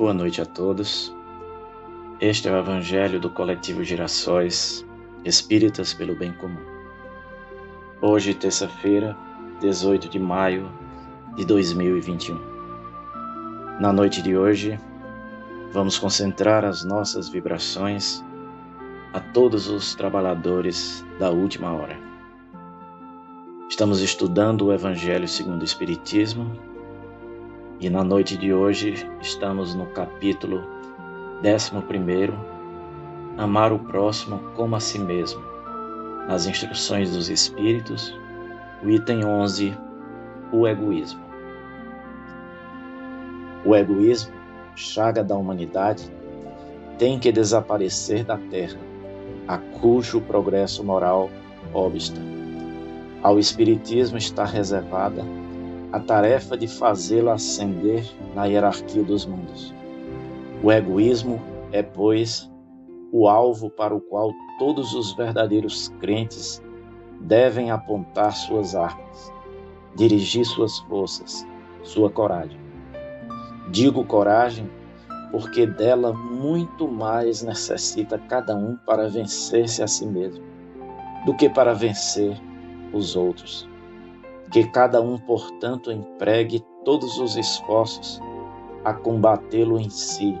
Boa noite a todos. Este é o Evangelho do Coletivo Girassóis Espíritas pelo Bem Comum. Hoje, terça-feira, 18 de maio de 2021. Na noite de hoje, vamos concentrar as nossas vibrações a todos os trabalhadores da última hora. Estamos estudando o Evangelho segundo o Espiritismo e na noite de hoje estamos no capítulo 11, Amar o próximo como a si mesmo. Nas instruções dos Espíritos, o item 11, o egoísmo. O egoísmo, chaga da humanidade, tem que desaparecer da terra, a cujo progresso moral obsta. Ao Espiritismo está reservada a tarefa de fazê-lo ascender na hierarquia dos mundos. O egoísmo é, pois, o alvo para o qual todos os verdadeiros crentes devem apontar suas armas, dirigir suas forças, sua coragem. Digo coragem porque dela muito mais necessita cada um para vencer-se a si mesmo do que para vencer os outros. Que cada um, portanto, empregue todos os esforços a combatê-lo em si,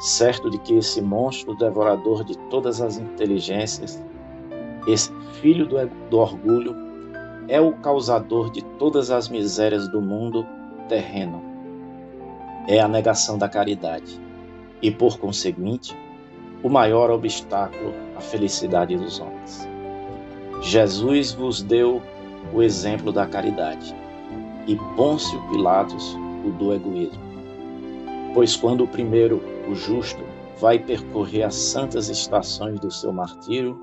certo de que esse monstro devorador de todas as inteligências, esse filho do, do orgulho, é o causador de todas as misérias do mundo terreno. É a negação da caridade e, por conseguinte, o maior obstáculo à felicidade dos homens. Jesus vos deu o exemplo da caridade, e Pôncio Pilatos o do egoísmo. Pois quando o primeiro, o justo, vai percorrer as santas estações do seu martírio,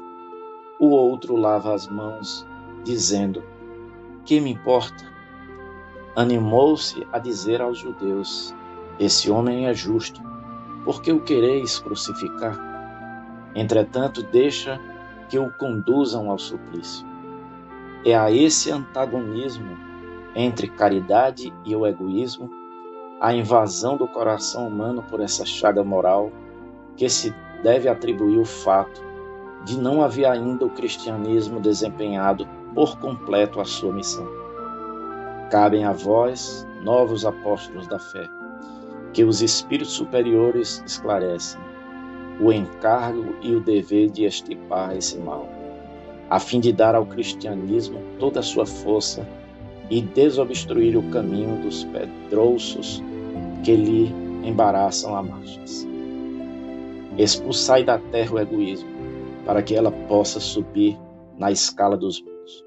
o outro lava as mãos, dizendo: Que me importa? Animou-se a dizer aos judeus: Esse homem é justo, porque o quereis crucificar? Entretanto, deixa que o conduzam ao suplício. É a esse antagonismo entre caridade e o egoísmo, a invasão do coração humano por essa chaga moral, que se deve atribuir o fato de não haver ainda o cristianismo desempenhado por completo a sua missão. Cabem a vós, novos apóstolos da fé, que os espíritos superiores esclarecem o encargo e o dever de estipar esse mal a fim de dar ao cristianismo toda a sua força e desobstruir o caminho dos pedrouços que lhe embaraçam as marchas. Expulsai da terra o egoísmo, para que ela possa subir na escala dos mundos.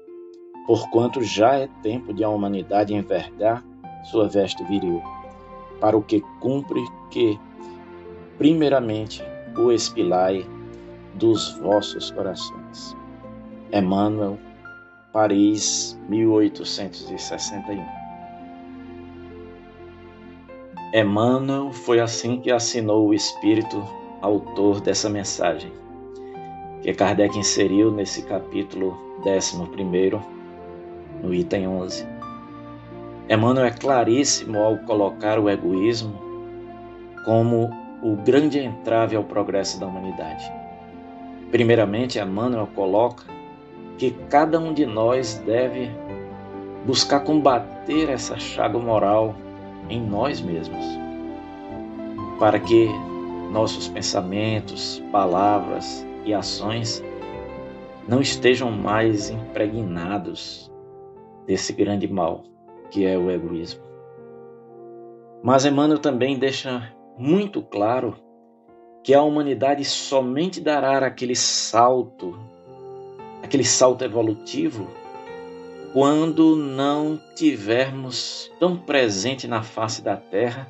Porquanto já é tempo de a humanidade envergar sua veste viril, para o que cumpre que, primeiramente, o expilai dos vossos corações. Emmanuel, Paris, 1861. Emmanuel foi assim que assinou o espírito autor dessa mensagem, que Kardec inseriu nesse capítulo 11, no item 11. Emmanuel é claríssimo ao colocar o egoísmo como o grande entrave ao progresso da humanidade. Primeiramente, Emmanuel coloca que cada um de nós deve buscar combater essa chaga moral em nós mesmos, para que nossos pensamentos, palavras e ações não estejam mais impregnados desse grande mal que é o egoísmo. Mas Emmanuel também deixa muito claro que a humanidade somente dará aquele salto aquele salto evolutivo quando não tivermos tão presente na face da terra,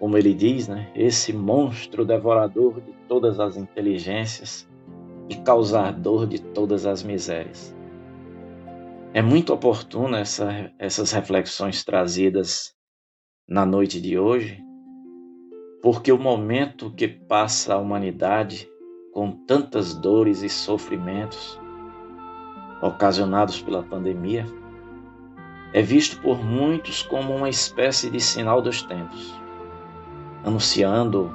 como ele diz, né, esse monstro devorador de todas as inteligências e causador de todas as misérias. É muito oportuna essa, essas reflexões trazidas na noite de hoje, porque o momento que passa a humanidade com tantas dores e sofrimentos ocasionados pela pandemia, é visto por muitos como uma espécie de sinal dos tempos. anunciando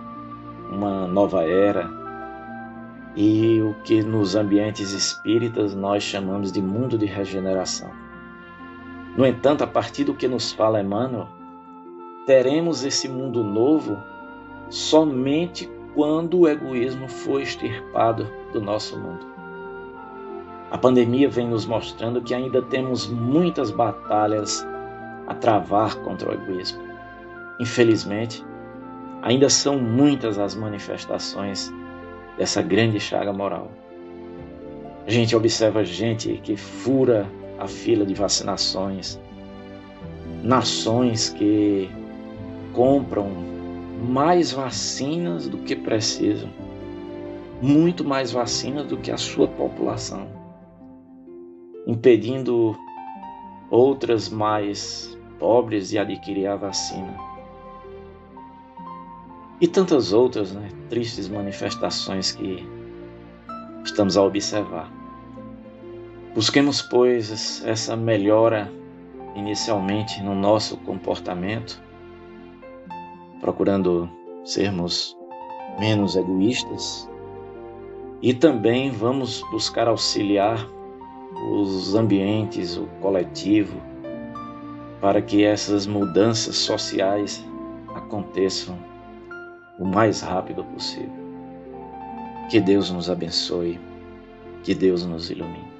uma nova era e o que nos ambientes espíritas nós chamamos de mundo de regeneração. No entanto, a partir do que nos fala Emmanuel, teremos esse mundo novo somente quando o egoísmo for extirpado do nosso mundo. A pandemia vem nos mostrando que ainda temos muitas batalhas a travar contra o egoísmo. Infelizmente, ainda são muitas as manifestações dessa grande chaga moral. A gente observa gente que fura a fila de vacinações, nações que compram mais vacinas do que precisam, muito mais vacinas do que a sua população, impedindo outras mais pobres de adquirir a vacina. E tantas outras né, tristes manifestações que estamos a observar. Busquemos, pois, essa melhora inicialmente no nosso comportamento, procurando sermos menos egoístas e também vamos buscar auxiliar os ambientes, o coletivo, para que essas mudanças sociais aconteçam o mais rápido possível. Que Deus nos abençoe, que Deus nos ilumine.